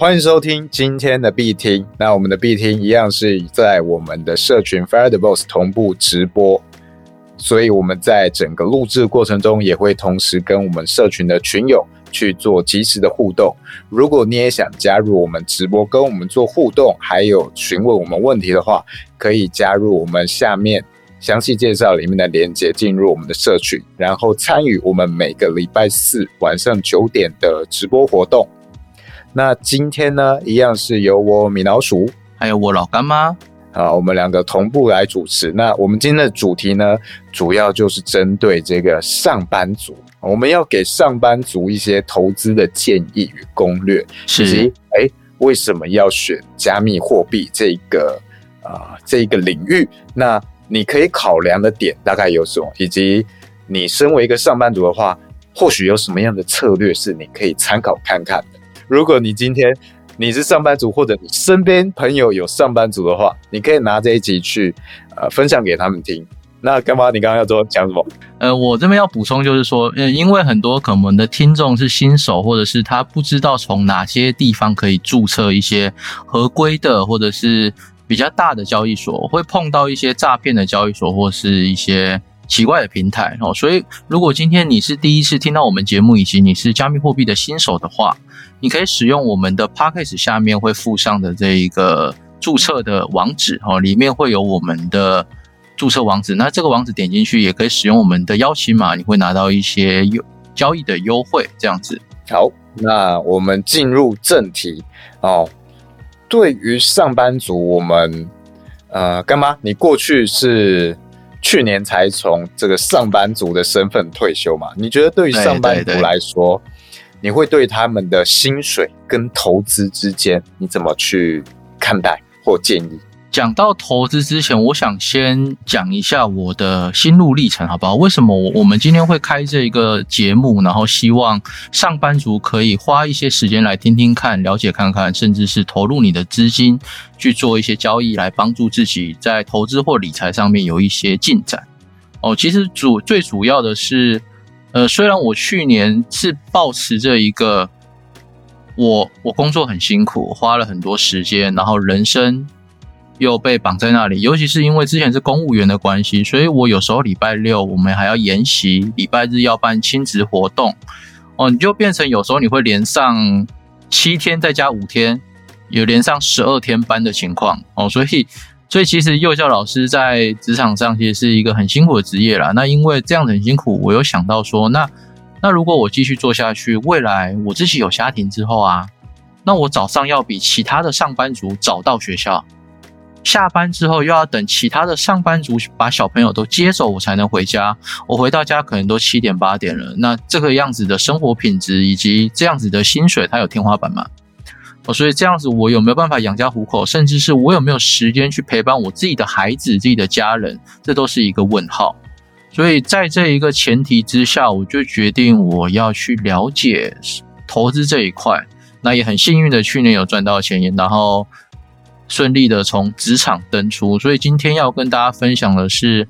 欢迎收听今天的必听。那我们的必听一样是在我们的社群 Fire the Boss 同步直播，所以我们在整个录制过程中也会同时跟我们社群的群友去做及时的互动。如果你也想加入我们直播，跟我们做互动，还有询问我们问题的话，可以加入我们下面详细介绍里面的链接，进入我们的社群，然后参与我们每个礼拜四晚上九点的直播活动。那今天呢，一样是由我米老鼠，还有我老干妈啊，我们两个同步来主持。那我们今天的主题呢，主要就是针对这个上班族，我们要给上班族一些投资的建议与攻略，以及哎，为什么要选加密货币这个啊这个领域？那你可以考量的点大概有什么？以及你身为一个上班族的话，或许有什么样的策略是你可以参考看看的？如果你今天你是上班族，或者你身边朋友有上班族的话，你可以拿这一集去呃分享给他们听。那干嘛？你刚刚要说讲什么？呃，我这边要补充就是说，呃，因为很多可能的听众是新手，或者是他不知道从哪些地方可以注册一些合规的，或者是比较大的交易所，会碰到一些诈骗的交易所，或是一些。奇怪的平台哦，所以如果今天你是第一次听到我们节目，以及你是加密货币的新手的话，你可以使用我们的 p a c k a g e 下面会附上的这一个注册的网址哦，里面会有我们的注册网址。那这个网址点进去，也可以使用我们的邀请码，你会拿到一些优交易的优惠。这样子，好，那我们进入正题哦。对于上班族，我们呃，干妈，你过去是？去年才从这个上班族的身份退休嘛？你觉得对于上班族来说，你会对他们的薪水跟投资之间，你怎么去看待或建议？讲到投资之前，我想先讲一下我的心路历程，好不好？为什么我我们今天会开这一个节目，然后希望上班族可以花一些时间来听听看、了解看看，甚至是投入你的资金去做一些交易，来帮助自己在投资或理财上面有一些进展。哦，其实主最主要的是，呃，虽然我去年是保持着一个，我我工作很辛苦，花了很多时间，然后人生。又被绑在那里，尤其是因为之前是公务员的关系，所以我有时候礼拜六我们还要研习，礼拜日要办亲子活动，哦，你就变成有时候你会连上七天再加五天，有连上十二天班的情况哦，所以所以其实幼教老师在职场上其实是一个很辛苦的职业啦。那因为这样子很辛苦，我有想到说，那那如果我继续做下去，未来我自己有家庭之后啊，那我早上要比其他的上班族早到学校。下班之后又要等其他的上班族把小朋友都接走，我才能回家。我回到家可能都七点八点了。那这个样子的生活品质以及这样子的薪水，它有天花板吗？哦，所以这样子我有没有办法养家糊口，甚至是我有没有时间去陪伴我自己的孩子、自己的家人，这都是一个问号。所以在这一个前提之下，我就决定我要去了解投资这一块。那也很幸运的，去年有赚到钱，然后。顺利的从职场登出，所以今天要跟大家分享的是，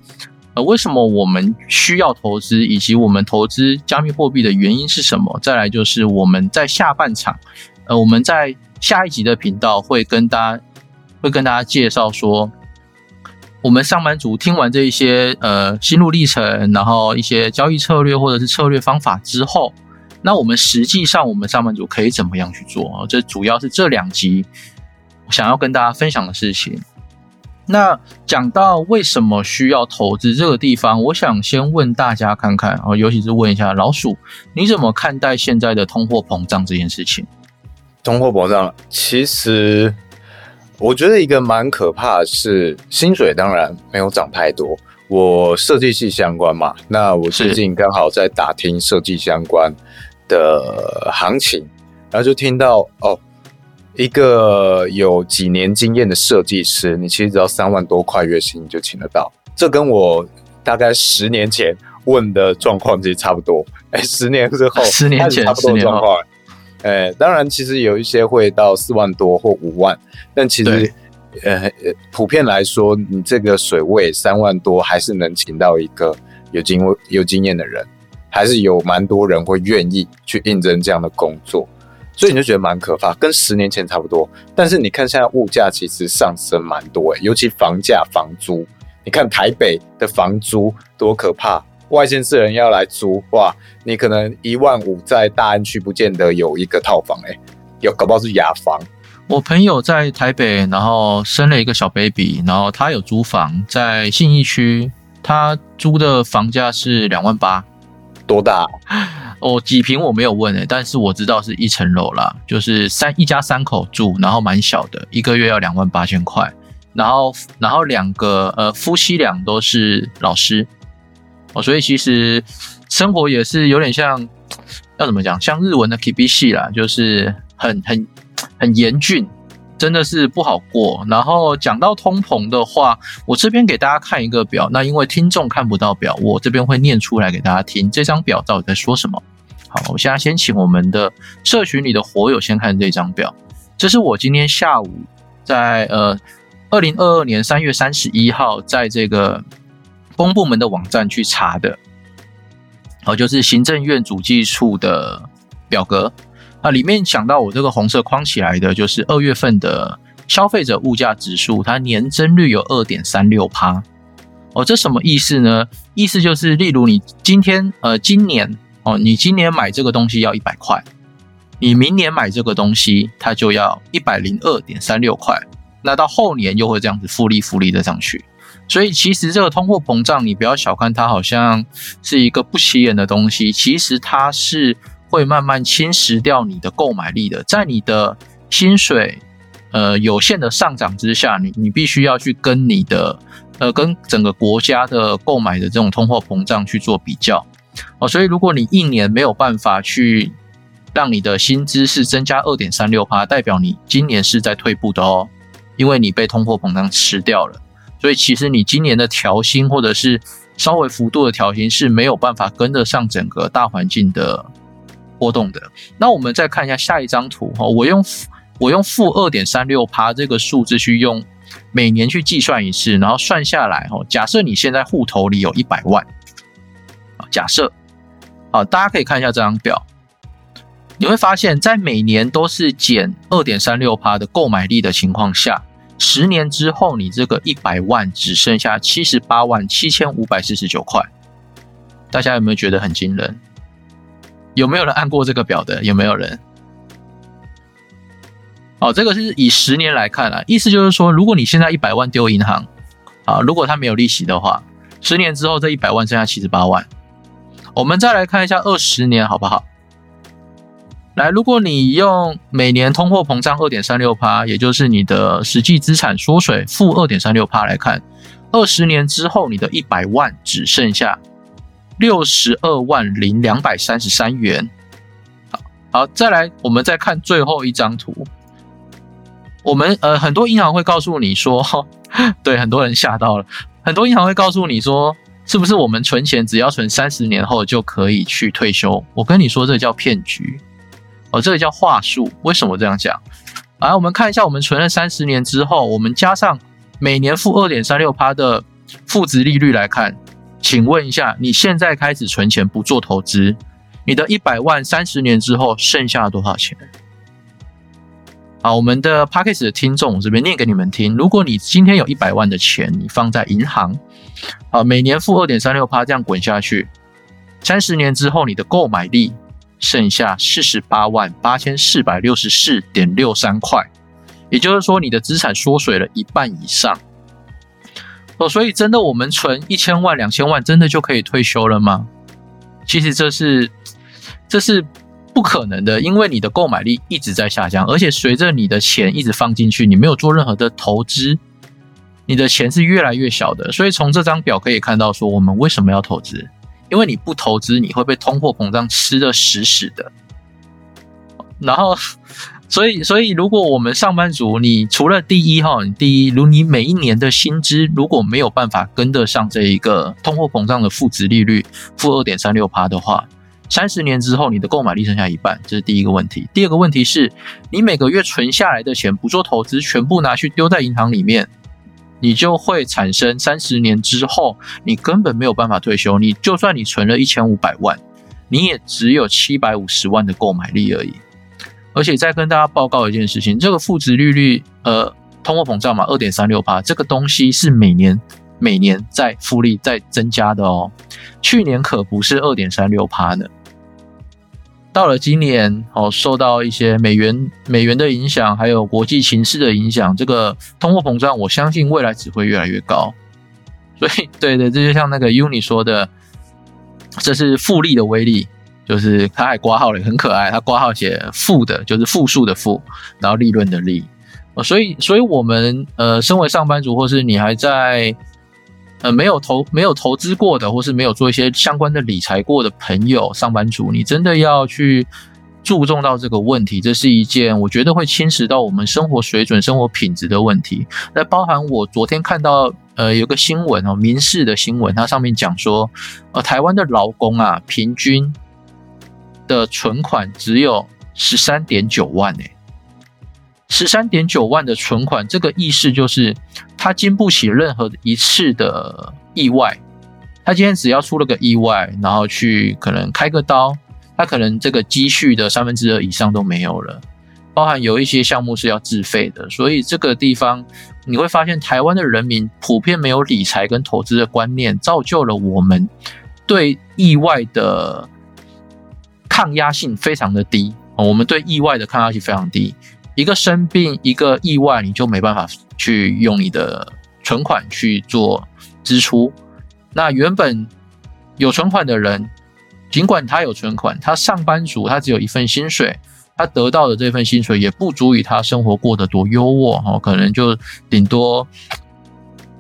呃，为什么我们需要投资，以及我们投资加密货币的原因是什么？再来就是我们在下半场，呃，我们在下一集的频道会跟大家会跟大家介绍说，我们上班族听完这一些呃心路历程，然后一些交易策略或者是策略方法之后，那我们实际上我们上班族可以怎么样去做？这主要是这两集。想要跟大家分享的事情，那讲到为什么需要投资这个地方，我想先问大家看看哦，尤其是问一下老鼠，你怎么看待现在的通货膨胀这件事情？通货膨胀，其实我觉得一个蛮可怕的是，薪水当然没有涨太多。我设计系相关嘛，那我最近刚好在打听设计相关的行情，然后就听到哦。一个有几年经验的设计师，你其实只要三万多块月薪就请得到。这跟我大概十年前问的状况其实差不多。哎，十年之后，十年前差不多状况。哎，当然，其实有一些会到四万多或五万，但其实呃，普遍来说，你这个水位三万多还是能请到一个有经有经验的人，还是有蛮多人会愿意去应征这样的工作。所以你就觉得蛮可怕，跟十年前差不多。但是你看现在物价其实上升蛮多诶，尤其房价、房租，你看台北的房租多可怕，外县市人要来租哇，你可能一万五在大安区不见得有一个套房诶，有搞不好是雅房。我朋友在台北，然后生了一个小 baby，然后他有租房在信义区，他租的房价是两万八，多大？哦，几平我没有问诶，但是我知道是一层楼啦，就是三一家三口住，然后蛮小的，一个月要两万八千块，然后然后两个呃夫妻俩都是老师，哦，所以其实生活也是有点像，要怎么讲，像日文的 KBC 啦，就是很很。很严峻，真的是不好过。然后讲到通膨的话，我这边给大家看一个表。那因为听众看不到表，我这边会念出来给大家听。这张表到底在说什么？好，我现在先请我们的社群里的火友先看这张表。这是我今天下午在呃二零二二年三月三十一号在这个公部门的网站去查的，好，就是行政院主计处的表格。啊里面讲到我这个红色框起来的，就是二月份的消费者物价指数，它年增率有二点三六趴。哦，这什么意思呢？意思就是，例如你今天呃今年哦，你今年买这个东西要一百块，你明年买这个东西它就要一百零二点三六块。那到后年又会这样子复利复利的上去。所以其实这个通货膨胀，你不要小看它，好像是一个不起眼的东西，其实它是。会慢慢侵蚀掉你的购买力的，在你的薪水呃有限的上涨之下，你你必须要去跟你的呃跟整个国家的购买的这种通货膨胀去做比较哦，所以如果你一年没有办法去让你的薪资是增加二点三六趴，代表你今年是在退步的哦，因为你被通货膨胀吃掉了，所以其实你今年的调薪或者是稍微幅度的调薪是没有办法跟得上整个大环境的。波动的，那我们再看一下下一张图哈，我用我用负二点三六趴这个数字去用每年去计算一次，然后算下来哈，假设你现在户头里有一百万啊，假设啊，大家可以看一下这张表，你会发现在每年都是减二点三六趴的购买力的情况下，十年之后你这个一百万只剩下七十八万七千五百四十九块，大家有没有觉得很惊人？有没有人按过这个表的？有没有人？哦，这个是以十年来看啊，意思就是说，如果你现在一百万丢银行，啊，如果它没有利息的话，十年之后这一百万剩下七十八万。我们再来看一下二十年好不好？来，如果你用每年通货膨胀二点三六趴，也就是你的实际资产缩水负二点三六趴来看，二十年之后你的一百万只剩下。六十二万零两百三十三元，好好，再来，我们再看最后一张图。我们呃，很多银行会告诉你说，对，很多人吓到了。很多银行会告诉你说，是不是我们存钱只要存三十年后就可以去退休？我跟你说，这叫骗局哦，这个叫话术。为什么这样讲？来，我们看一下，我们存了三十年之后，我们加上每年负二点三六趴的负值利率来看。请问一下，你现在开始存钱不做投资，你的一百万三十年之后剩下多少钱？好，我们的 p a c k a g e 的听众，我这边念给你们听。如果你今天有一百万的钱，你放在银行，啊，每年付二点三六趴这样滚下去，三十年之后你的购买力剩下四十八万八千四百六十四点六三块，也就是说你的资产缩水了一半以上。哦，所以真的，我们存一千万、两千万，真的就可以退休了吗？其实这是这是不可能的，因为你的购买力一直在下降，而且随着你的钱一直放进去，你没有做任何的投资，你的钱是越来越小的。所以从这张表可以看到，说我们为什么要投资？因为你不投资，你会被通货膨胀吃的死死的。然后。所以，所以如果我们上班族，你除了第一哈，第一，如你每一年的薪资如果没有办法跟得上这一个通货膨胀的负值利率负二点三六趴的话，三十年之后你的购买力剩下一半，这是第一个问题。第二个问题是，你每个月存下来的钱不做投资，全部拿去丢在银行里面，你就会产生三十年之后你根本没有办法退休。你就算你存了一千五百万，你也只有七百五十万的购买力而已。而且再跟大家报告一件事情，这个负值利率，呃，通货膨胀嘛，二点三六帕，这个东西是每年每年在复利在增加的哦。去年可不是二点三六帕呢。到了今年，哦，受到一些美元美元的影响，还有国际形势的影响，这个通货膨胀，我相信未来只会越来越高。所以，对对，这就像那个 Uni 说的，这是复利的威力，就是他还挂号了，很可爱，他挂号写负的，就是负数的负，然后利润的利。所以，所以我们呃，身为上班族，或是你还在。呃，没有投没有投资过的，或是没有做一些相关的理财过的朋友，上班族，你真的要去注重到这个问题，这是一件我觉得会侵蚀到我们生活水准、生活品质的问题。那包含我昨天看到呃有个新闻哦，民事的新闻，它上面讲说，呃，台湾的劳工啊，平均的存款只有十三点九万诶。十三点九万的存款，这个意思就是他经不起任何一次的意外。他今天只要出了个意外，然后去可能开个刀，他可能这个积蓄的三分之二以上都没有了。包含有一些项目是要自费的，所以这个地方你会发现，台湾的人民普遍没有理财跟投资的观念，造就了我们对意外的抗压性非常的低。我们对意外的抗压性非常低。一个生病，一个意外，你就没办法去用你的存款去做支出。那原本有存款的人，尽管他有存款，他上班族，他只有一份薪水，他得到的这份薪水也不足以他生活过得多优渥哦，可能就顶多，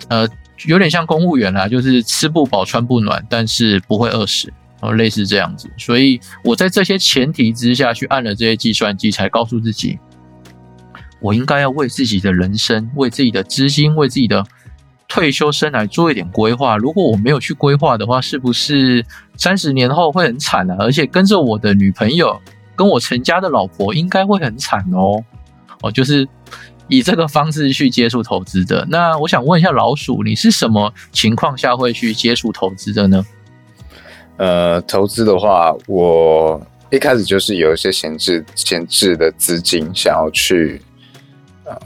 呃，有点像公务员啦，就是吃不饱穿不暖，但是不会饿死哦，类似这样子。所以我在这些前提之下去按了这些计算机，才告诉自己。我应该要为自己的人生、为自己的资金、为自己的退休生来做一点规划。如果我没有去规划的话，是不是三十年后会很惨啊？而且跟着我的女朋友、跟我成家的老婆应该会很惨哦。哦，就是以这个方式去接触投资的。那我想问一下老鼠，你是什么情况下会去接触投资的呢？呃，投资的话，我一开始就是有一些闲置、闲置的资金，想要去。呃，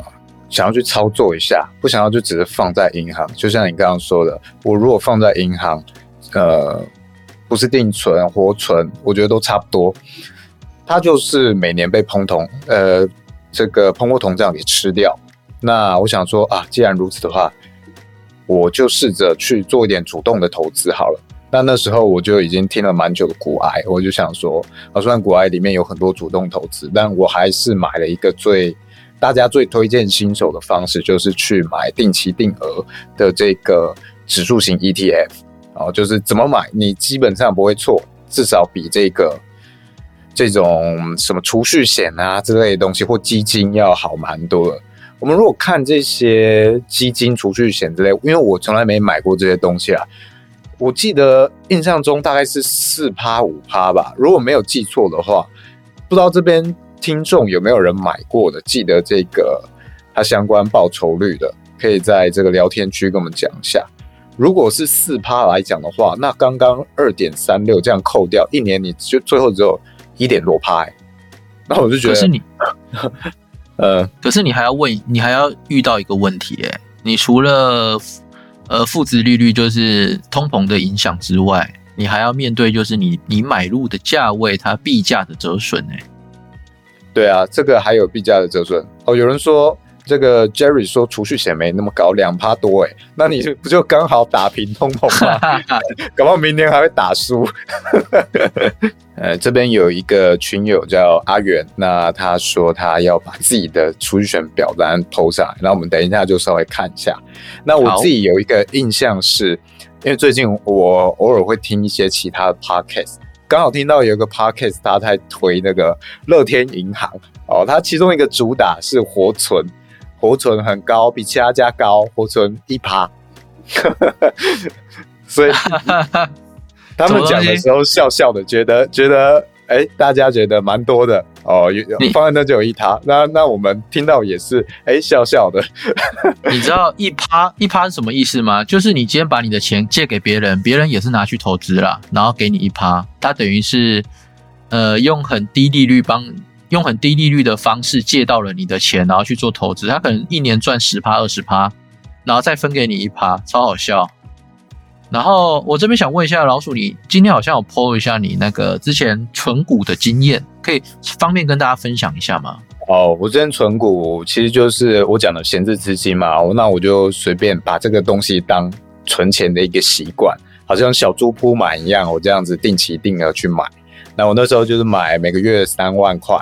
想要去操作一下，不想要就只是放在银行。就像你刚刚说的，我如果放在银行，呃，不是定存、活存，我觉得都差不多。它就是每年被通通呃这个通货膨胀给吃掉。那我想说啊，既然如此的话，我就试着去做一点主动的投资好了。那那时候我就已经听了蛮久的股癌，我就想说，啊，虽然股癌里面有很多主动投资，但我还是买了一个最。大家最推荐新手的方式就是去买定期定额的这个指数型 ETF，哦，就是怎么买你基本上不会错，至少比这个这种什么储蓄险啊之类的东西或基金要好蛮多的。我们如果看这些基金、储蓄险之类，因为我从来没买过这些东西啊，我记得印象中大概是四趴五趴吧，如果没有记错的话，不知道这边。听众有没有人买过的？记得这个它相关报酬率的，可以在这个聊天区跟我们讲一下。如果是四趴来讲的话，那刚刚二点三六这样扣掉，一年你就最后只有一点多趴。那我就觉得，可是你，呃，可是你还要问，你还要遇到一个问题，哎，你除了呃负值利率就是通膨的影响之外，你还要面对就是你你买入的价位它币价的折损，哎。对啊，这个还有币价的折损哦。有人说这个 Jerry 说储蓄险没那么高，两趴多哎，那你不就刚好打平通膨吗？搞不好明年还会打输。呃，这边有一个群友叫阿远，那他说他要把自己的储蓄险表单投上来，那我们等一下就稍微看一下。那我自己有一个印象是，因为最近我偶尔会听一些其他的 podcast。刚好听到有一个 podcast，他在推那个乐天银行哦，它其中一个主打是活存，活存很高，比其他家高，活存一趴，所以 他们讲的时候笑笑的，觉得觉得。哎，大家觉得蛮多的哦，放在那就有一趴，那那我们听到也是哎笑笑的。你知道一趴一趴是什么意思吗？就是你今天把你的钱借给别人，别人也是拿去投资了，然后给你一趴，他等于是呃用很低利率帮用很低利率的方式借到了你的钱，然后去做投资，他可能一年赚十趴二十趴，然后再分给你一趴，超好笑。然后我这边想问一下老鼠，你今天好像有 PO 一下你那个之前存股的经验，可以方便跟大家分享一下吗？哦，我之前存股其实就是我讲的闲置资金嘛，那我就随便把这个东西当存钱的一个习惯，好像小猪铺满一样，我这样子定期定额去买。那我那时候就是买每个月三万块，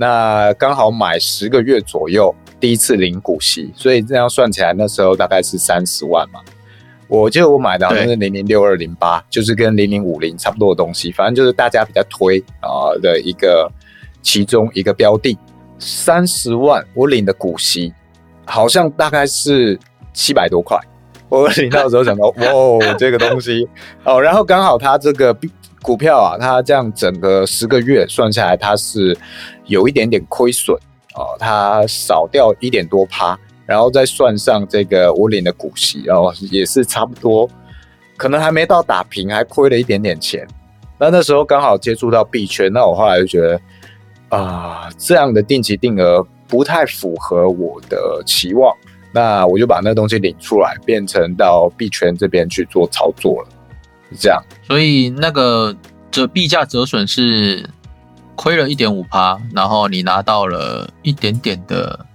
那刚好买十个月左右，第一次领股息，所以这样算起来那时候大概是三十万嘛。我记得我买的好像是零零六二零八，就是跟零零五零差不多的东西，反正就是大家比较推啊的一个其中一个标的，三十万我领的股息好像大概是七百多块，我领到的时候想到哇这个东西。哦，然后刚好它这个股票啊，它这样整个十个月算下来它是有一点点亏损哦，它少掉一点多趴。然后再算上这个我领的股息，然后也是差不多，可能还没到打平，还亏了一点点钱。那那时候刚好接触到币圈，那我后来就觉得啊，这样的定期定额不太符合我的期望，那我就把那东西领出来，变成到币圈这边去做操作了。这样，所以那个折币价折损是亏了一点五趴，然后你拿到了一点点的。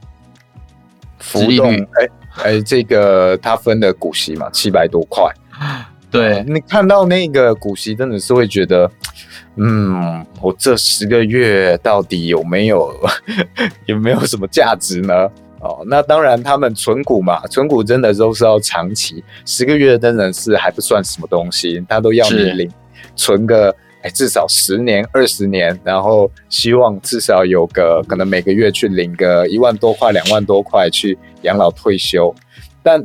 浮动，哎哎，这个他分的股息嘛，七百多块。对你看到那个股息，真的是会觉得，嗯，我这十个月到底有没有 有没有什么价值呢？哦，那当然，他们存股嘛，存股真的都是要长期，十个月真的是还不算什么东西，他都要你领存个。至少十年、二十年，然后希望至少有个可能每个月去领个一万多块、两万多块去养老退休。但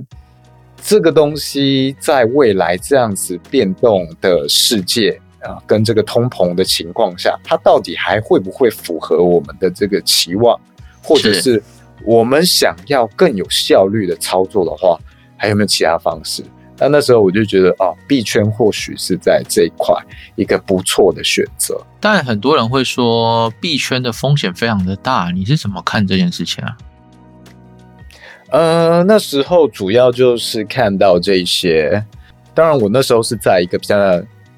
这个东西在未来这样子变动的世界啊，跟这个通膨的情况下，它到底还会不会符合我们的这个期望，或者是我们想要更有效率的操作的话，还有没有其他方式？那那时候我就觉得啊，币圈或许是在这一块一个不错的选择。但很多人会说币圈的风险非常的大，你是怎么看这件事情啊？呃，那时候主要就是看到这些，当然我那时候是在一个比较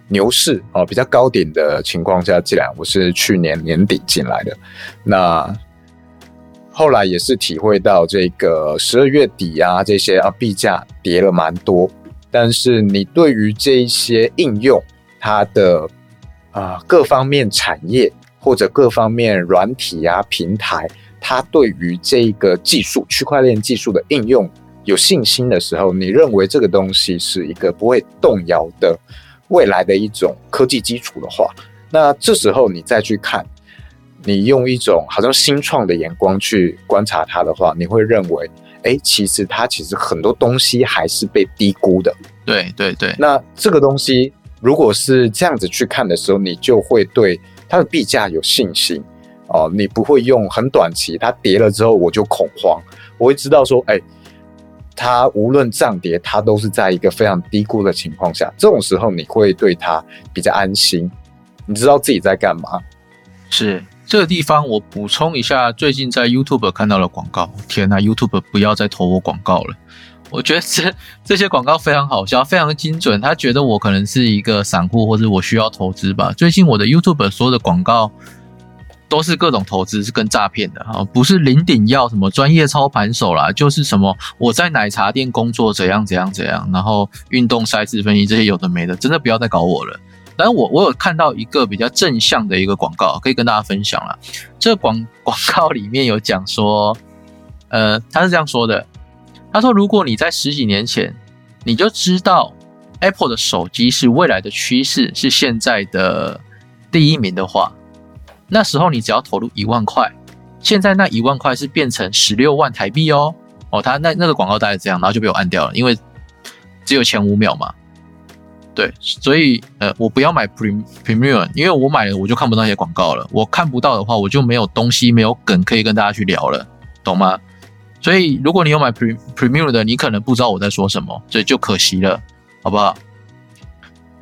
牛市啊，比较高点的情况下进来。我是去年年底进来的，那后来也是体会到这个十二月底啊，这些啊币价跌了蛮多。但是你对于这一些应用，它的啊各方面产业或者各方面软体啊平台，它对于这个技术区块链技术的应用有信心的时候，你认为这个东西是一个不会动摇的未来的一种科技基础的话，那这时候你再去看，你用一种好像新创的眼光去观察它的话，你会认为。哎，其实它其实很多东西还是被低估的。对对对。那这个东西如果是这样子去看的时候，你就会对它的币价有信心哦。你不会用很短期，它跌了之后我就恐慌。我会知道说，哎，它无论涨跌，它都是在一个非常低估的情况下。这种时候你会对它比较安心，你知道自己在干嘛。是。这个地方我补充一下，最近在 YouTube 看到了广告。天呐，YouTube 不要再投我广告了！我觉得这 这些广告非常好笑，非常精准。他觉得我可能是一个散户，或者我需要投资吧。最近我的 YouTube 所有的广告都是各种投资，是跟诈骗的啊，不是零顶要什么专业操盘手啦，就是什么我在奶茶店工作怎样怎样怎样，然后运动赛事分析这些有的没的，真的不要再搞我了。但我我有看到一个比较正向的一个广告，可以跟大家分享了。这广广告里面有讲说，呃，他是这样说的：他说，如果你在十几年前你就知道 Apple 的手机是未来的趋势，是现在的第一名的话，那时候你只要投入一万块，现在那一万块是变成十六万台币哦。哦，他那那个广告大概这样，然后就被我按掉了，因为只有前五秒嘛。对，所以呃，我不要买 Premium，因为我买了我就看不到那些广告了。我看不到的话，我就没有东西、没有梗可以跟大家去聊了，懂吗？所以如果你有买 Premium 的，你可能不知道我在说什么，所以就可惜了，好不好？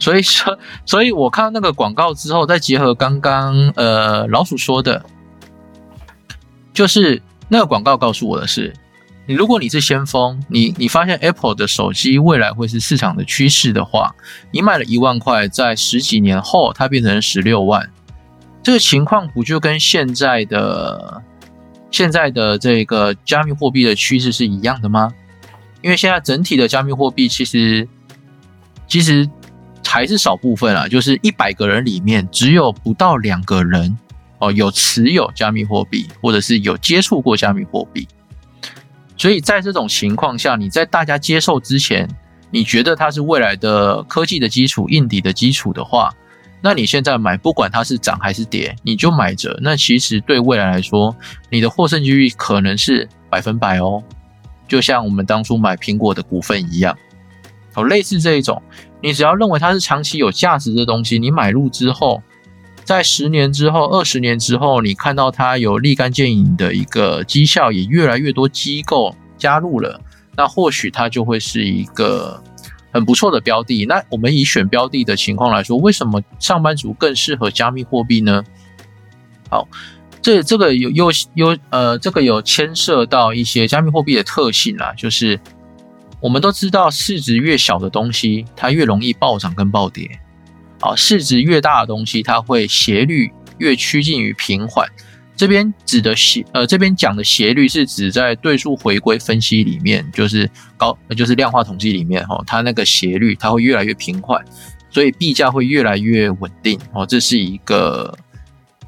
所以说，所以我看到那个广告之后，再结合刚刚呃老鼠说的，就是那个广告告诉我的是，如果你是先锋，你你发现 Apple 的手机未来会是市场的趋势的话，你买了一万块，在十几年后它变成十六万，这个情况不就跟现在的现在的这个加密货币的趋势是一样的吗？因为现在整体的加密货币其实其实还是少部分啊，就是一百个人里面只有不到两个人。哦，有持有加密货币，或者是有接触过加密货币，所以在这种情况下，你在大家接受之前，你觉得它是未来的科技的基础、硬底的基础的话，那你现在买，不管它是涨还是跌，你就买着。那其实对未来来说，你的获胜几率可能是百分百哦。就像我们当初买苹果的股份一样，哦，类似这一种，你只要认为它是长期有价值的东西，你买入之后。在十年之后、二十年之后，你看到它有立竿见影的一个绩效，也越来越多机构加入了，那或许它就会是一个很不错的标的。那我们以选标的的情况来说，为什么上班族更适合加密货币呢？好，这这个有又又呃，这个有牵涉到一些加密货币的特性啦，就是我们都知道，市值越小的东西，它越容易暴涨跟暴跌。啊，市值越大的东西，它会斜率越趋近于平缓。这边指的斜，呃，这边讲的斜率是指在对数回归分析里面，就是高，就是量化统计里面，哈，它那个斜率它会越来越平缓，所以币价会越来越稳定。哦，这是一个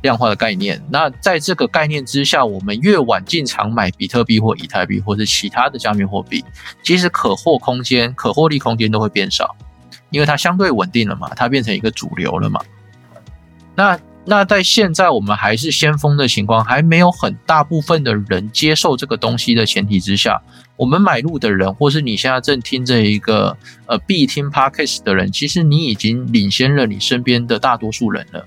量化的概念。那在这个概念之下，我们越晚进场买比特币或以太币或者其他的加密货币，其实可获空间、可获利空间都会变少。因为它相对稳定了嘛，它变成一个主流了嘛。那那在现在我们还是先锋的情况，还没有很大部分的人接受这个东西的前提之下，我们买入的人，或是你现在正听这一个呃必听 podcast 的人，其实你已经领先了你身边的大多数人了。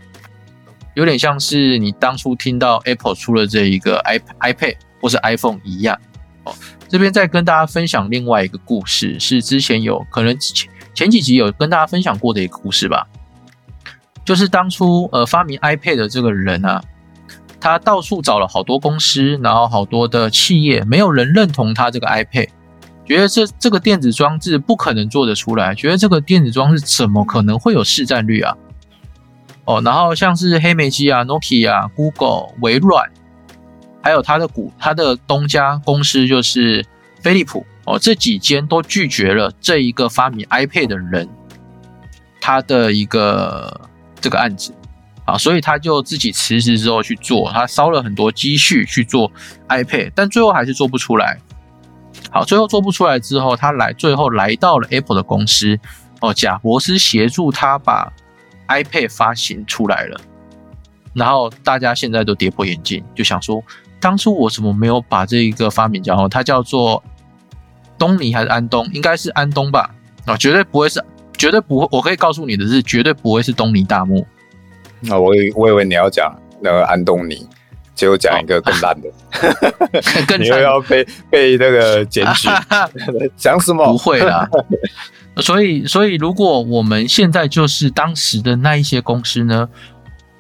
有点像是你当初听到 Apple 出了这一个 i iPad 或是 iPhone 一样。哦，这边再跟大家分享另外一个故事，是之前有可能之前。前几集有跟大家分享过的一个故事吧，就是当初呃发明 iPad 的这个人啊，他到处找了好多公司，然后好多的企业，没有人认同他这个 iPad，觉得这这个电子装置不可能做得出来，觉得这个电子装置怎么可能会有市占率啊？哦，然后像是黑莓机啊、Nokia、Google、微软，还有他的股，他的东家公司就是飞利浦。哦，这几间都拒绝了这一个发明 iPad 的人，他的一个这个案子啊，所以他就自己辞职之后去做，他烧了很多积蓄去做 iPad，但最后还是做不出来。好，最后做不出来之后，他来最后来到了 Apple 的公司，哦，贾博士协助他把 iPad 发行出来了，然后大家现在都跌破眼镜，就想说，当初我怎么没有把这一个发明家哦，他叫做。东尼还是安东？应该是安东吧？啊，绝对不会是，绝对不会。我可以告诉你的是，绝对不会是东尼大木。那我我以为你要讲那个安东尼，结果讲一个更烂的，更又要被被那个检举。讲什么？不会啦。所以，所以如果我们现在就是当时的那一些公司呢？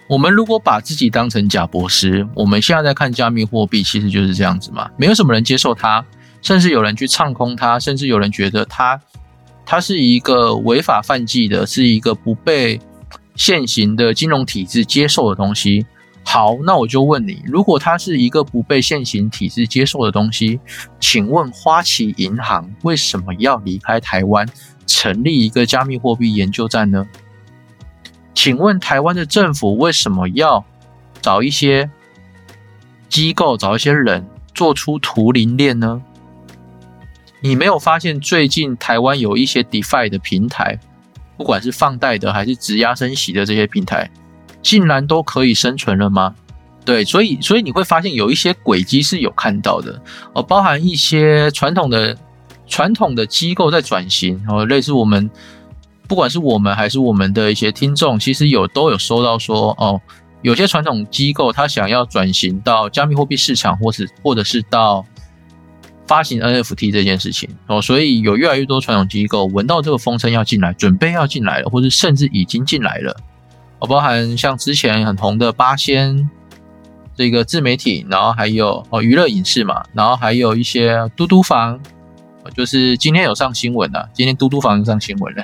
我们如果把自己当成贾博士，我们现在在看加密货币，其实就是这样子嘛。没有什么人接受它。甚至有人去唱空它，甚至有人觉得它，它是一个违法犯纪的，是一个不被现行的金融体制接受的东西。好，那我就问你，如果它是一个不被现行体制接受的东西，请问花旗银行为什么要离开台湾，成立一个加密货币研究站呢？请问台湾的政府为什么要找一些机构、找一些人做出图灵链呢？你没有发现最近台湾有一些 DeFi 的平台，不管是放贷的还是质押升息的这些平台，竟然都可以生存了吗？对，所以所以你会发现有一些轨迹是有看到的哦，包含一些传统的传统的机构在转型哦，类似我们不管是我们还是我们的一些听众，其实有都有收到说哦，有些传统机构他想要转型到加密货币市场，或是或者是到。发行 NFT 这件事情哦，所以有越来越多传统机构闻到这个风声要进来，准备要进来了，或者甚至已经进来了。哦，包含像之前很红的八仙这个自媒体，然后还有哦娱乐影视嘛，然后还有一些嘟嘟房，就是今天有上新闻的，今天嘟嘟房上新闻了，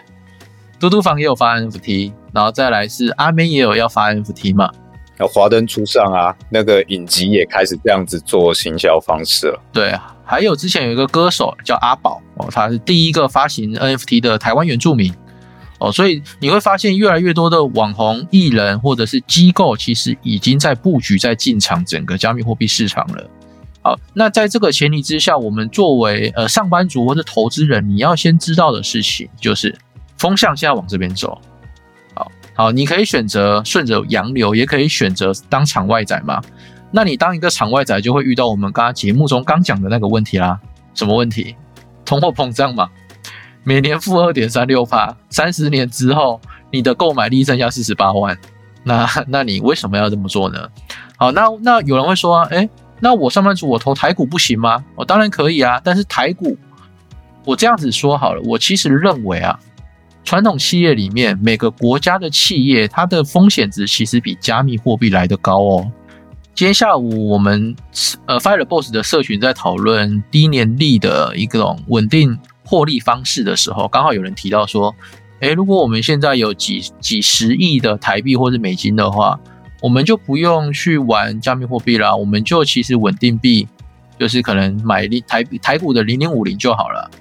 嘟嘟房也有发 NFT，然后再来是阿妹也有要发 NFT 嘛，那华灯初上啊，那个影集也开始这样子做行销方式了。对，还有之前有一个歌手叫阿宝哦，他是第一个发行 NFT 的台湾原住民。哦，所以你会发现越来越多的网红艺人或者是机构，其实已经在布局、在进场整个加密货币市场了。好，那在这个前提之下，我们作为呃上班族或者投资人，你要先知道的事情就是风向现在往这边走。好，好，你可以选择顺着洋流，也可以选择当场外仔嘛。那你当一个场外仔，就会遇到我们刚刚节目中刚讲的那个问题啦。什么问题？通货膨胀嘛。每年负二点三六帕，三十年之后，你的购买力剩下四十八万，那那你为什么要这么做呢？好，那那有人会说，哎，那我上班族我投台股不行吗？我当然可以啊，但是台股，我这样子说好了，我其实认为啊，传统企业里面每个国家的企业，它的风险值其实比加密货币来的高哦。今天下午我们呃 Fire Boss 的社群在讨论低年利的一种稳定。获利方式的时候，刚好有人提到说：“诶，如果我们现在有几几十亿的台币或者美金的话，我们就不用去玩加密货币啦，我们就其实稳定币，就是可能买台台股的零零五零就好了。”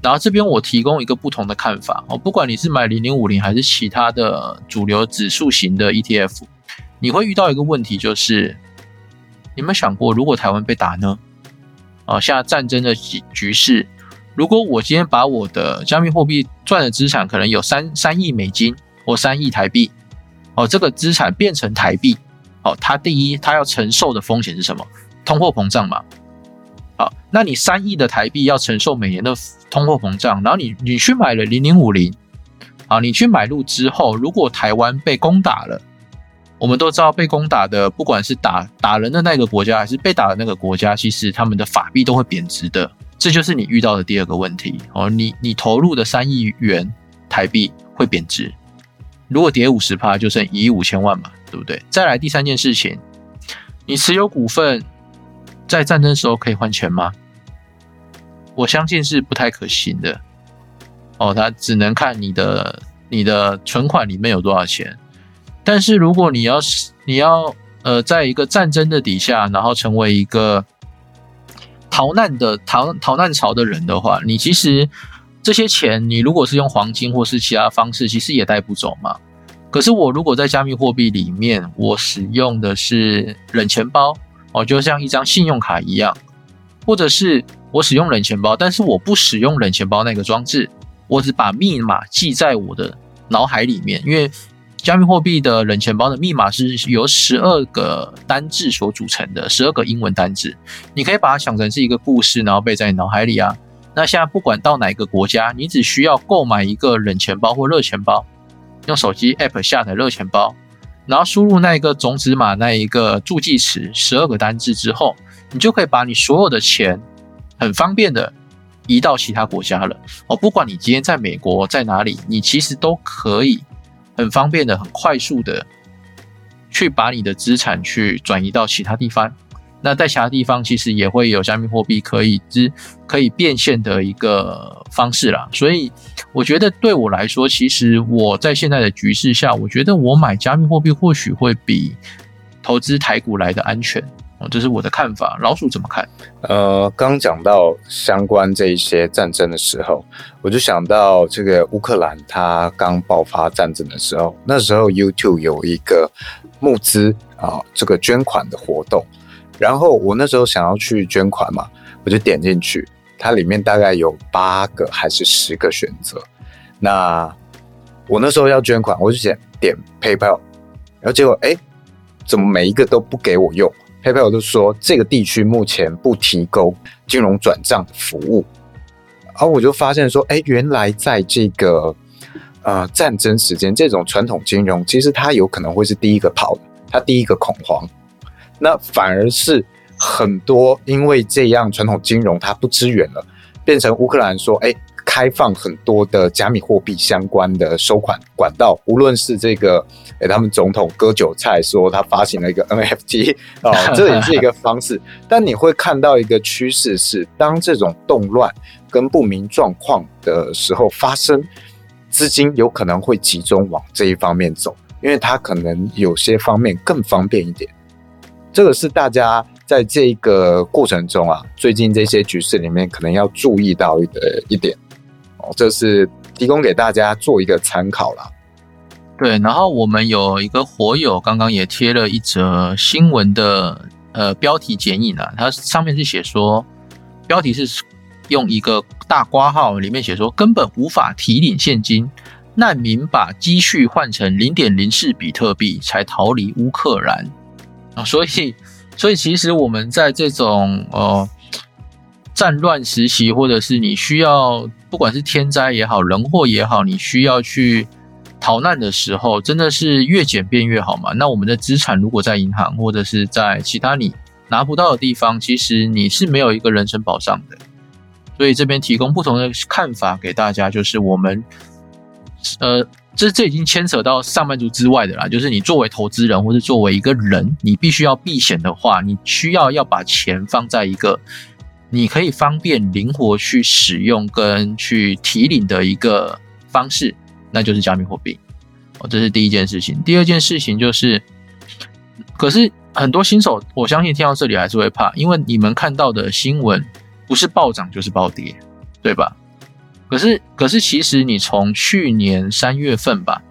然后这边我提供一个不同的看法哦，不管你是买零零五零还是其他的主流指数型的 ETF，你会遇到一个问题，就是有没有想过，如果台湾被打呢？哦，现在战争的局局势。如果我今天把我的加密货币赚的资产可能有三三亿美金或三亿台币，哦，这个资产变成台币，哦，它第一它要承受的风险是什么？通货膨胀嘛。好，那你三亿的台币要承受每年的通货膨胀，然后你你去买了零零五零，啊，你去买入之后，如果台湾被攻打了，我们都知道被攻打的不管是打打人的那个国家还是被打的那个国家，其实他们的法币都会贬值的。这就是你遇到的第二个问题哦，你你投入的三亿元台币会贬值，如果跌五十趴，就剩一亿五千万嘛，对不对？再来第三件事情，你持有股份在战争时候可以换钱吗？我相信是不太可行的哦，它只能看你的你的存款里面有多少钱。但是如果你要是你要呃，在一个战争的底下，然后成为一个。逃难的逃逃难潮的人的话，你其实这些钱，你如果是用黄金或是其他方式，其实也带不走嘛。可是我如果在加密货币里面，我使用的是冷钱包哦，就像一张信用卡一样，或者是我使用冷钱包，但是我不使用冷钱包那个装置，我只把密码记在我的脑海里面，因为。加密货币的冷钱包的密码是由十二个单字所组成的，十二个英文单字。你可以把它想成是一个故事，然后背在你脑海里啊。那现在不管到哪个国家，你只需要购买一个冷钱包或热钱包，用手机 App 下载热钱包，然后输入那一个种子码那一个助记词十二个单字之后，你就可以把你所有的钱很方便的移到其他国家了。哦，不管你今天在美国在哪里，你其实都可以。很方便的、很快速的，去把你的资产去转移到其他地方。那在其他地方其实也会有加密货币可以资可以变现的一个方式啦。所以我觉得对我来说，其实我在现在的局势下，我觉得我买加密货币或许会比投资台股来的安全。这是我的看法，老鼠怎么看？呃，刚讲到相关这一些战争的时候，我就想到这个乌克兰，它刚爆发战争的时候，那时候 YouTube 有一个募资啊，这个捐款的活动，然后我那时候想要去捐款嘛，我就点进去，它里面大概有八个还是十个选择，那我那时候要捐款，我就点点 PayPal，然后结果哎，怎么每一个都不给我用？PayPal 就说这个地区目前不提供金融转账的服务，然后我就发现说，哎，原来在这个呃战争时间，这种传统金融其实它有可能会是第一个跑的，它第一个恐慌。那反而是很多因为这样传统金融它不支援了，变成乌克兰说，哎，开放很多的加密货币相关的收款管道，无论是这个，诶，他们总统割韭菜说他发行了一个 NFT 啊，这也是一个方式。但你会看到一个趋势是，当这种动乱跟不明状况的时候发生，资金有可能会集中往这一方面走，因为它可能有些方面更方便一点。这个是大家。在这个过程中啊，最近这些局势里面，可能要注意到的一点这是提供给大家做一个参考啦。对，然后我们有一个火友刚刚也贴了一则新闻的呃标题剪影啊，它上面是写说，标题是用一个大括号，里面写说根本无法提领现金，难民把积蓄换成零点零四比特币才逃离乌克兰啊，所以。所以其实我们在这种呃战乱时期，或者是你需要不管是天灾也好，人祸也好，你需要去逃难的时候，真的是越简便越好嘛？那我们的资产如果在银行或者是在其他你拿不到的地方，其实你是没有一个人身保障的。所以这边提供不同的看法给大家，就是我们呃。这这已经牵扯到上班族之外的啦，就是你作为投资人或者作为一个人，你必须要避险的话，你需要要把钱放在一个你可以方便灵活去使用跟去提领的一个方式，那就是加密货币。哦，这是第一件事情。第二件事情就是，可是很多新手，我相信听到这里还是会怕，因为你们看到的新闻不是暴涨就是暴跌，对吧？可是，可是，其实你从去年三月份吧，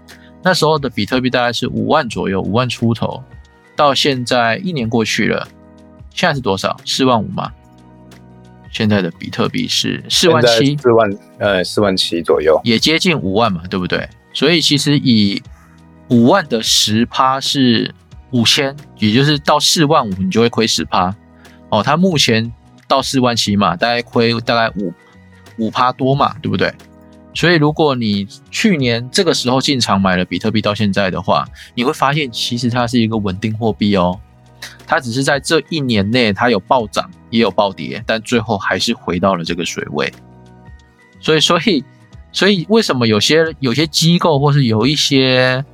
那时候的比特币大概是五万左右，五万出头，到现在一年过去了，现在是多少？四万五吗？现在的比特币是四万七，四万呃四万七左右，也接近五万嘛，对不对？所以其实以五万的十趴是五千，也就是到四万五，你就会亏十趴。哦，它目前到四万七嘛，大概亏大概五。五趴多嘛，对不对？所以如果你去年这个时候进场买了比特币，到现在的话，你会发现其实它是一个稳定货币哦。它只是在这一年内它有暴涨也有暴跌，但最后还是回到了这个水位。所以，所以，所以为什么有些有些机构或是有一些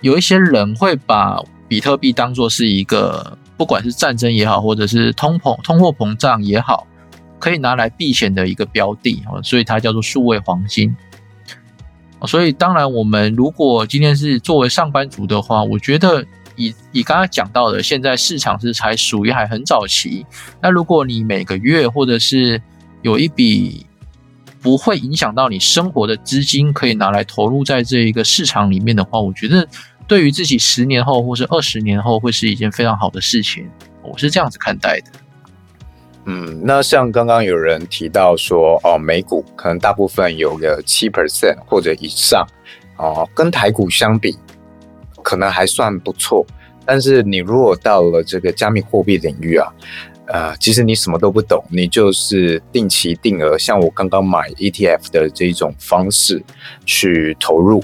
有一些人会把比特币当做是一个不管是战争也好，或者是通膨通货膨胀也好？可以拿来避险的一个标的哦，所以它叫做数位黄金。所以当然，我们如果今天是作为上班族的话，我觉得以以刚刚讲到的，现在市场是才属于还很早期。那如果你每个月或者是有一笔不会影响到你生活的资金，可以拿来投入在这一个市场里面的话，我觉得对于自己十年后或是二十年后会是一件非常好的事情。我是这样子看待的。嗯，那像刚刚有人提到说，哦，美股可能大部分有个七 percent 或者以上，哦，跟台股相比，可能还算不错。但是你如果到了这个加密货币领域啊，呃，其实你什么都不懂，你就是定期定额，像我刚刚买 ETF 的这种方式去投入，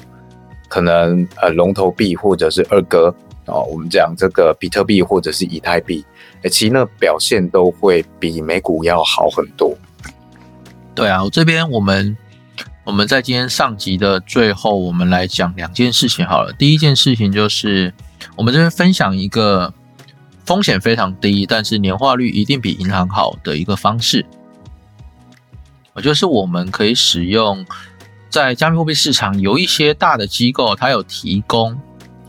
可能呃龙头币或者是二哥哦，我们讲这个比特币或者是以太币。其实那表现都会比美股要好很多。对啊，我这边我们我们在今天上集的最后，我们来讲两件事情好了。第一件事情就是我们这边分享一个风险非常低，但是年化率一定比银行好的一个方式。我就是我们可以使用在加密货币市场有一些大的机构，它有提供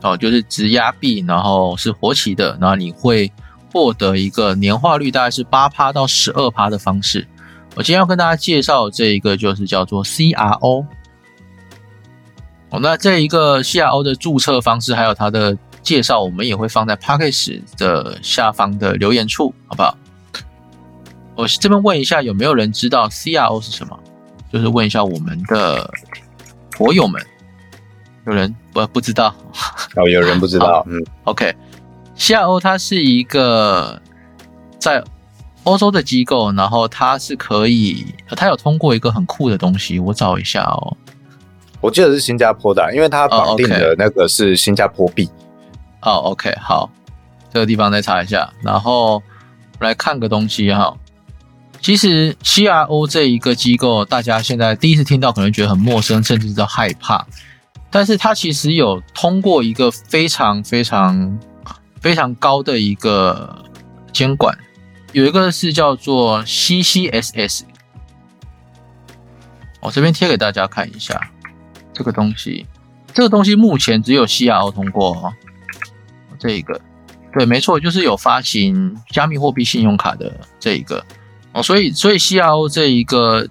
哦，就是质押币，然后是活期的，然后你会。获得一个年化率大概是八趴到十二趴的方式。我今天要跟大家介绍这一个，就是叫做 CRO。哦，那这一个 CRO 的注册方式还有它的介绍，我们也会放在 p a c k a g e 的下方的留言处，好不好？我这边问一下，有没有人知道 CRO 是什么？就是问一下我们的博友们，有人不不知道？哦，有人不知道。嗯，OK，CRO 它是一个在欧洲的机构，然后它是可以，它有通过一个很酷的东西，我找一下哦。我记得是新加坡的，因为它绑定的那个是新加坡币。哦，OK，好，这个地方再查一下，然后来看个东西哈。其实 CRO 这一个机构，大家现在第一次听到可能觉得很陌生，甚至是害怕。但是它其实有通过一个非常非常非常高的一个监管，有一个是叫做 CCSS。我这边贴给大家看一下这个东西，这个东西目前只有 CRO 通过哦。这一个，对，没错，就是有发行加密货币信用卡的这一个哦，所以所以 CRO 这一个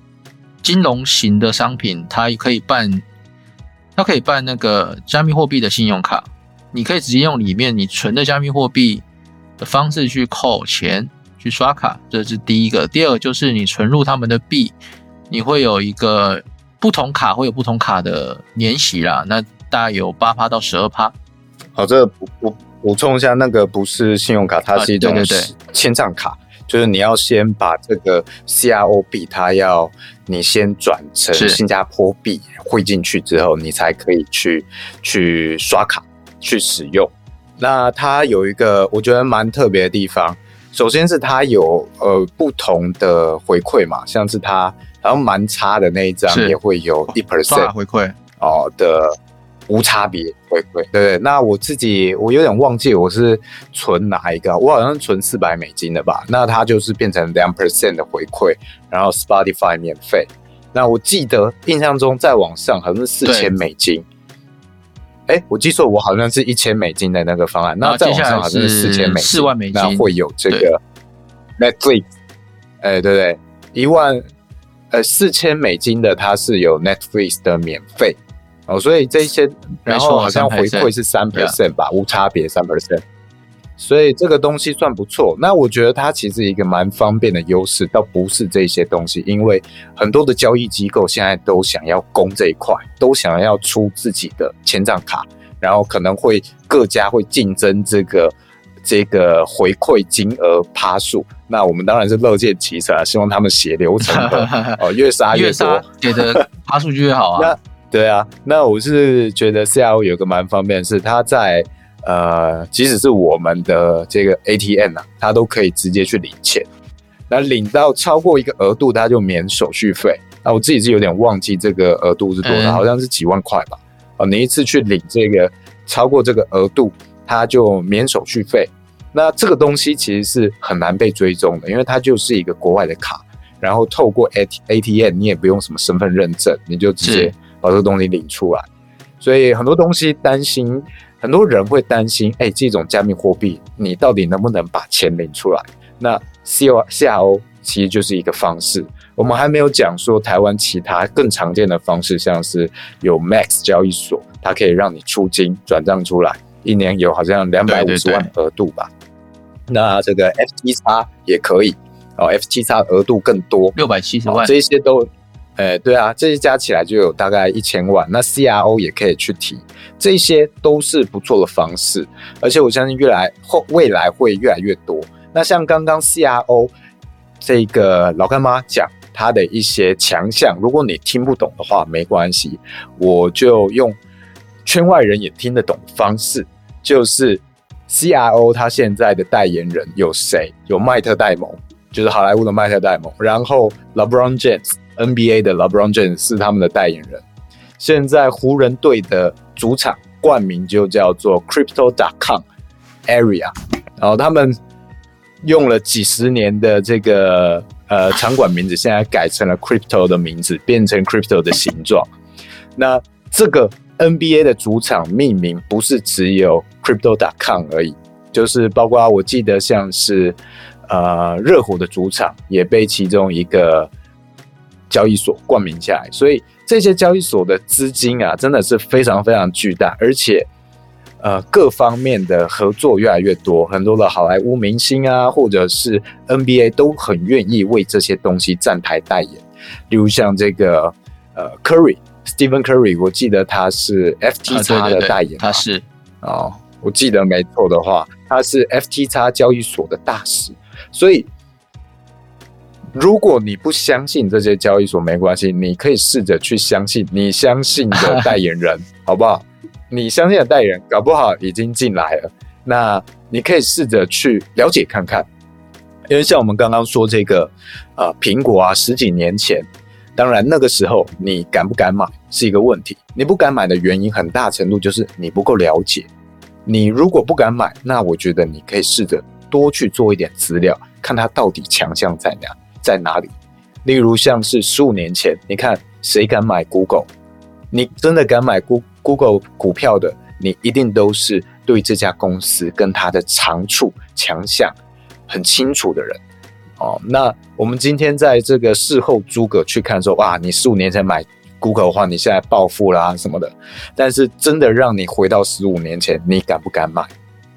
金融型的商品，它可以办。它可以办那个加密货币的信用卡，你可以直接用里面你存的加密货币的方式去扣钱、去刷卡，这是第一个。第二个就是你存入他们的币，你会有一个不同卡会有不同卡的年息啦，那大概有八趴到十二趴。好，这个补补补充一下，那个不是信用卡，它是一种千账卡。就是你要先把这个 CRO 币，它要你先转成新加坡币汇进去之后，你才可以去去刷卡去使用。那它有一个我觉得蛮特别的地方，首先是它有呃不同的回馈嘛，像是它好像蛮差的那一张也会有一 percent 回馈哦的。无差别回馈，对对？那我自己我有点忘记我是存哪一个，我好像存四百美金的吧？那它就是变成两 percent 的回馈，然后 Spotify 免费。那我记得印象中再往上好像是四千美金。哎，我记错，我好像是一千美金的那个方案。那再往上好像是四千美四万美金，那会有这个 Netflix。哎，对对，一万呃四千美金的它是有 Netflix 的免费。哦，所以这些，然后好像回馈是三 percent 吧，无差别三 percent，所以这个东西算不错。那我觉得它其实一个蛮方便的优势，倒不是这些东西，因为很多的交易机构现在都想要攻这一块，都想要出自己的千账卡，然后可能会各家会竞争这个这个回馈金额趴数。那我们当然是乐见其成啊，希望他们写流程 哦，越杀越多，给的趴数就越好啊。对啊，那我是觉得 CRO 有个蛮方便，是它在呃，即使是我们的这个 ATM 啊，它都可以直接去领钱。那领到超过一个额度，它就免手续费。那我自己是有点忘记这个额度是多少，好像是几万块吧。哦，你一次去领这个超过这个额度，它就免手续费。那这个东西其实是很难被追踪的，因为它就是一个国外的卡，然后透过 AT ATM，你也不用什么身份认证，你就直接。把这个东西领出来，所以很多东西担心，很多人会担心，哎，这种加密货币你到底能不能把钱领出来？那 C O C R O 其实就是一个方式。我们还没有讲说台湾其他更常见的方式，像是有 Max 交易所，它可以让你出金转账出来，一年有好像两百五十万额度吧。那这个 F T X 也可以哦，F T X 额度更多，六百七十万，这些都。哎，对啊，这些加起来就有大概一千万。那 CRO 也可以去提，这些都是不错的方式，而且我相信越来后未来会越来越多。那像刚刚 CRO 这个老干妈讲他的一些强项，如果你听不懂的话，没关系，我就用圈外人也听得懂的方式，就是 CRO 他现在的代言人有谁？有迈特戴蒙，就是好莱坞的迈特戴蒙，然后 LeBron James。NBA 的 LeBron James 是他们的代言人。现在湖人队的主场冠名就叫做 Crypto.com Area，然后他们用了几十年的这个呃场馆名字，现在改成了 Crypto 的名字，变成 Crypto 的形状。那这个 NBA 的主场命名不是只有 Crypto.com 而已，就是包括我记得像是呃热火的主场也被其中一个。交易所冠名下来，所以这些交易所的资金啊，真的是非常非常巨大，而且呃各方面的合作越来越多，很多的好莱坞明星啊，或者是 NBA 都很愿意为这些东西站台代言。例如像这个呃 Curry，Stephen Curry，我记得他是 FTX 的代言，他是哦，我记得没错的话，他是 FTX 交易所的大使，所以。如果你不相信这些交易所没关系，你可以试着去相信你相信的代言人，好不好？你相信的代言人搞不好已经进来了，那你可以试着去了解看看，因为像我们刚刚说这个，呃，苹果啊，十几年前，当然那个时候你敢不敢买是一个问题。你不敢买的原因很大程度就是你不够了解。你如果不敢买，那我觉得你可以试着多去做一点资料，看它到底强项在哪在哪里。例如像是十五年前，你看谁敢买 Google？你真的敢买 Google 股票的，你一定都是对这家公司跟它的长处强项。很清楚的人，哦，那我们今天在这个事后诸葛去看说，哇，你十五年前买 Google 的话，你现在暴富啦什么的。但是真的让你回到十五年前，你敢不敢买？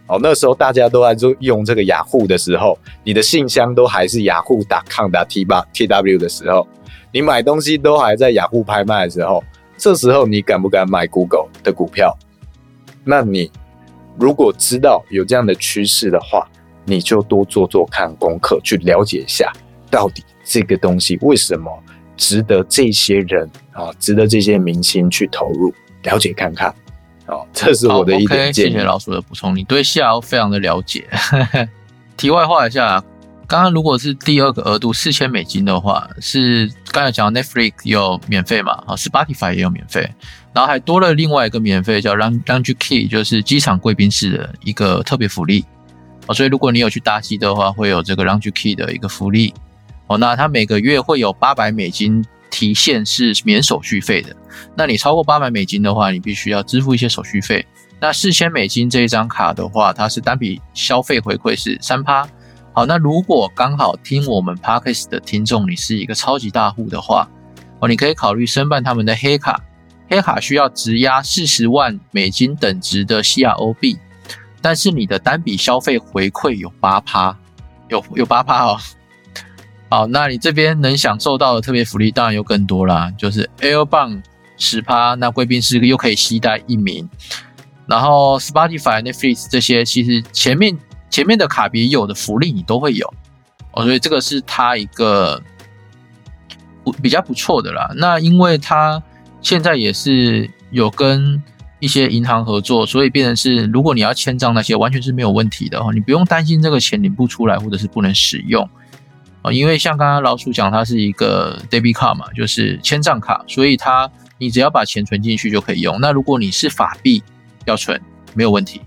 哦，那时候大家都在用这个雅虎的时候，你的信箱都还是雅虎打 com 打 t 八 tw 的时候，你买东西都还在雅虎拍卖的时候，这时候你敢不敢买 Google 的股票？那你如果知道有这样的趋势的话，你就多做做看功课，去了解一下，到底这个东西为什么值得这些人啊，值得这些明星去投入，了解看看。哦，这是我的一点建议。谢谢老鼠的补充，你对 CRO 非常的了解。题外话一下，刚刚如果是第二个额度四千美金的话，是刚才讲 Netflix 有免费嘛？啊，Spotify 也有免费，然后还多了另外一个免费叫 Lounge Key，就是机场贵宾室的一个特别福利。哦，所以如果你有去搭机的话，会有这个 Lounge Key 的一个福利。哦，那它每个月会有八百美金提现是免手续费的。那你超过八百美金的话，你必须要支付一些手续费。那四千美金这一张卡的话，它是单笔消费回馈是三趴。好，那如果刚好听我们 Parkes 的听众，你是一个超级大户的话，哦，你可以考虑申办他们的黑卡。黑卡需要质押四十万美金等值的 CROB，。但是你的单笔消费回馈有八趴，有有八趴哦。好，那你这边能享受到的特别福利当然有更多啦，就是 Air 棒十趴，那贵宾室又可以携带一名，然后 Spotify、Netflix 这些其实前面前面的卡别有的福利你都会有哦，所以这个是它一个不比较不错的啦。那因为它现在也是有跟。一些银行合作，所以变成是，如果你要签账那些，完全是没有问题的哦，你不用担心这个钱领不出来或者是不能使用啊，因为像刚刚老鼠讲，它是一个 debit card 嘛，就是签账卡，所以它你只要把钱存进去就可以用。那如果你是法币要存，没有问题。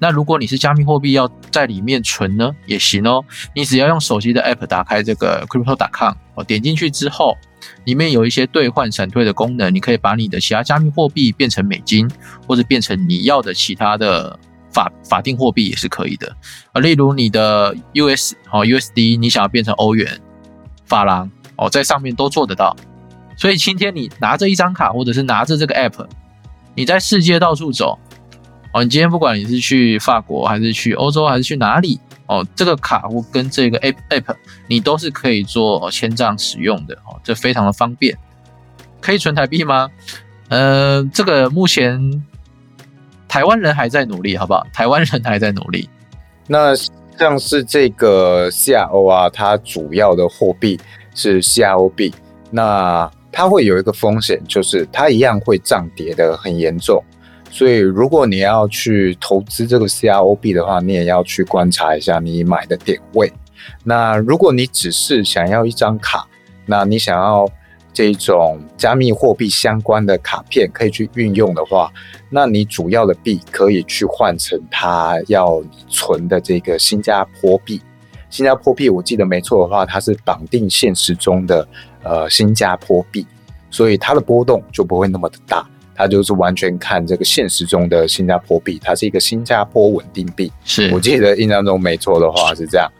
那如果你是加密货币要在里面存呢，也行哦。你只要用手机的 app 打开这个 crypto.com，哦，点进去之后。里面有一些兑换闪退的功能，你可以把你的其他加密货币变成美金，或者变成你要的其他的法法定货币也是可以的啊。例如你的 US 哦 USD，你想要变成欧元、法郎哦，在上面都做得到。所以今天你拿着一张卡，或者是拿着这个 App，你在世界到处走哦。你今天不管你是去法国，还是去欧洲，还是去哪里。哦，这个卡或跟这个 app app，你都是可以做签账使用的哦，这非常的方便。可以存台币吗？呃，这个目前台湾人还在努力，好不好？台湾人还在努力。那像是这个 CRO 啊，它主要的货币是 CROB，，那它会有一个风险，就是它一样会涨跌的很严重。所以，如果你要去投资这个 CROB 的话，你也要去观察一下你买的点位。那如果你只是想要一张卡，那你想要这种加密货币相关的卡片可以去运用的话，那你主要的币可以去换成它要你存的这个新加坡币。新加坡币，我记得没错的话，它是绑定现实中的呃新加坡币，所以它的波动就不会那么的大。它就是完全看这个现实中的新加坡币，它是一个新加坡稳定币。是我记得印象中没错的话是这样。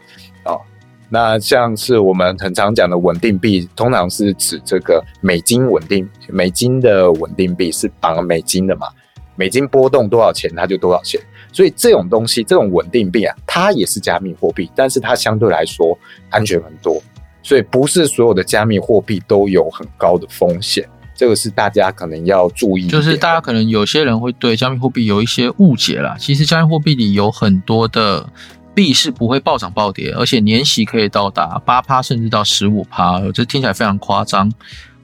那像是我们很常讲的稳定币，通常是指这个美金稳定，美金的稳定币是绑了美金的嘛？美金波动多少钱，它就多少钱。所以这种东西，这种稳定币啊，它也是加密货币，但是它相对来说安全很多。所以不是所有的加密货币都有很高的风险。这个是大家可能要注意，就是大家可能有些人会对加密货币有一些误解啦。其实加密货币里有很多的币是不会暴涨暴跌，而且年息可以到达八趴甚至到十五趴，这听起来非常夸张。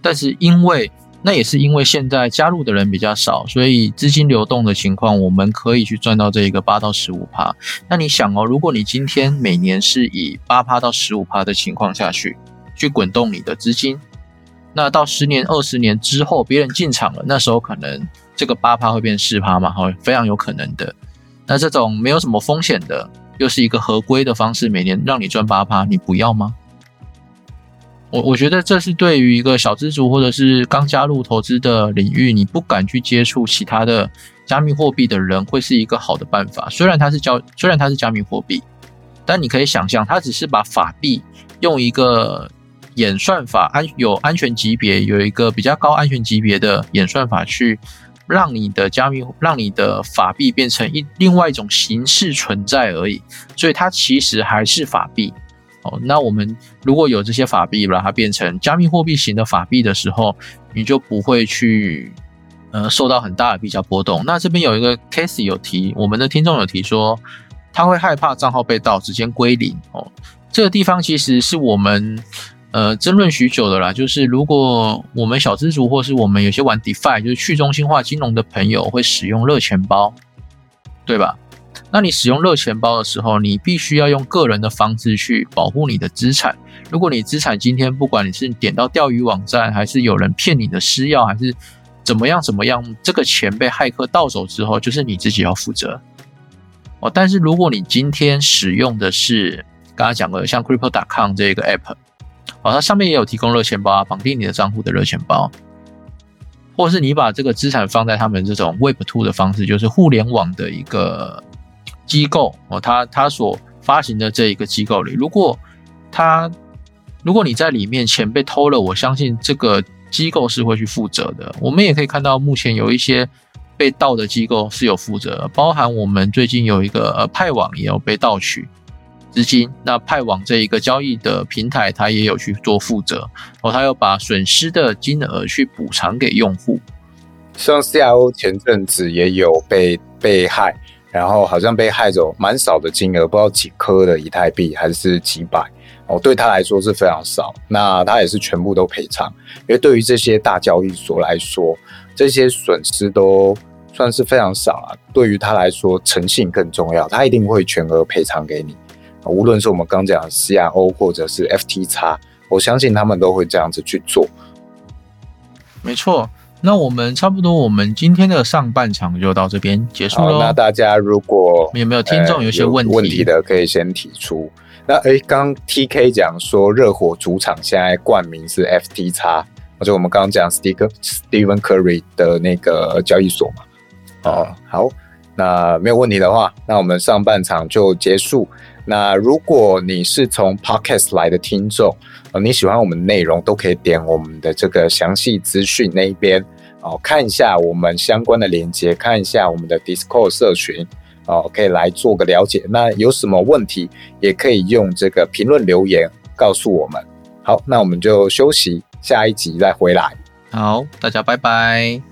但是因为那也是因为现在加入的人比较少，所以资金流动的情况，我们可以去赚到这一个八到十五趴。那你想哦，如果你今天每年是以八趴到十五趴的情况下去去滚动你的资金，那到十年、二十年之后，别人进场了，那时候可能这个八趴会变四趴嘛，哈，非常有可能的。那这种没有什么风险的，又是一个合规的方式，每年让你赚八趴，你不要吗？我我觉得这是对于一个小资族或者是刚加入投资的领域，你不敢去接触其他的加密货币的人，会是一个好的办法。虽然它是交，虽然它是加密货币，但你可以想象，它只是把法币用一个演算法安有安全级别，有一个比较高安全级别的演算法，去让你的加密，让你的法币变成一另外一种形式存在而已。所以它其实还是法币。哦，那我们如果有这些法币，把它变成加密货币型的法币的时候，你就不会去呃受到很大的比较波动。那这边有一个 case 有提，我们的听众有提说，他会害怕账号被盗，直接归零。哦，这个地方其实是我们呃争论许久的啦，就是如果我们小资族或是我们有些玩 DeFi，就是去中心化金融的朋友会使用热钱包，对吧？那你使用热钱包的时候，你必须要用个人的方式去保护你的资产。如果你资产今天不管你是点到钓鱼网站，还是有人骗你的私钥，还是怎么样怎么样，这个钱被骇客盗走之后，就是你自己要负责。哦，但是如果你今天使用的是刚才讲的像 Crypto.com 这个 app，哦，它上面也有提供热钱包啊，绑定你的账户的热钱包，或是你把这个资产放在他们这种 Web Two 的方式，就是互联网的一个。机构哦，他他所发行的这一个机构里，如果他如果你在里面钱被偷了，我相信这个机构是会去负责的。我们也可以看到，目前有一些被盗的机构是有负责，包含我们最近有一个派网也有被盗取资金，那派往这一个交易的平台，它也有去做负责，哦，他要把损失的金额去补偿给用户。像 CIO 前阵子也有被被害。然后好像被害走蛮少的金额，不知道几颗的以太币还是几百哦，对他来说是非常少。那他也是全部都赔偿，因为对于这些大交易所来说，这些损失都算是非常少了。对于他来说，诚信更重要，他一定会全额赔偿给你。无论是我们刚讲 CRO 或者是 FTX，我相信他们都会这样子去做。没错。那我们差不多，我们今天的上半场就到这边结束了。那大家如果有没有听众有些问题问题的，可以先提出。那哎，刚 T K 讲说热火主场现在冠名是 F T X，或者我们刚刚讲 Steve Stephen Curry 的那个交易所嘛？哦，好，那没有问题的话，那我们上半场就结束。那如果你是从 Podcast 来的听众，呃，你喜欢我们内容，都可以点我们的这个详细资讯那一边哦，看一下我们相关的链接，看一下我们的 Discord 社群哦，可以来做个了解。那有什么问题，也可以用这个评论留言告诉我们。好，那我们就休息，下一集再回来。好，大家拜拜。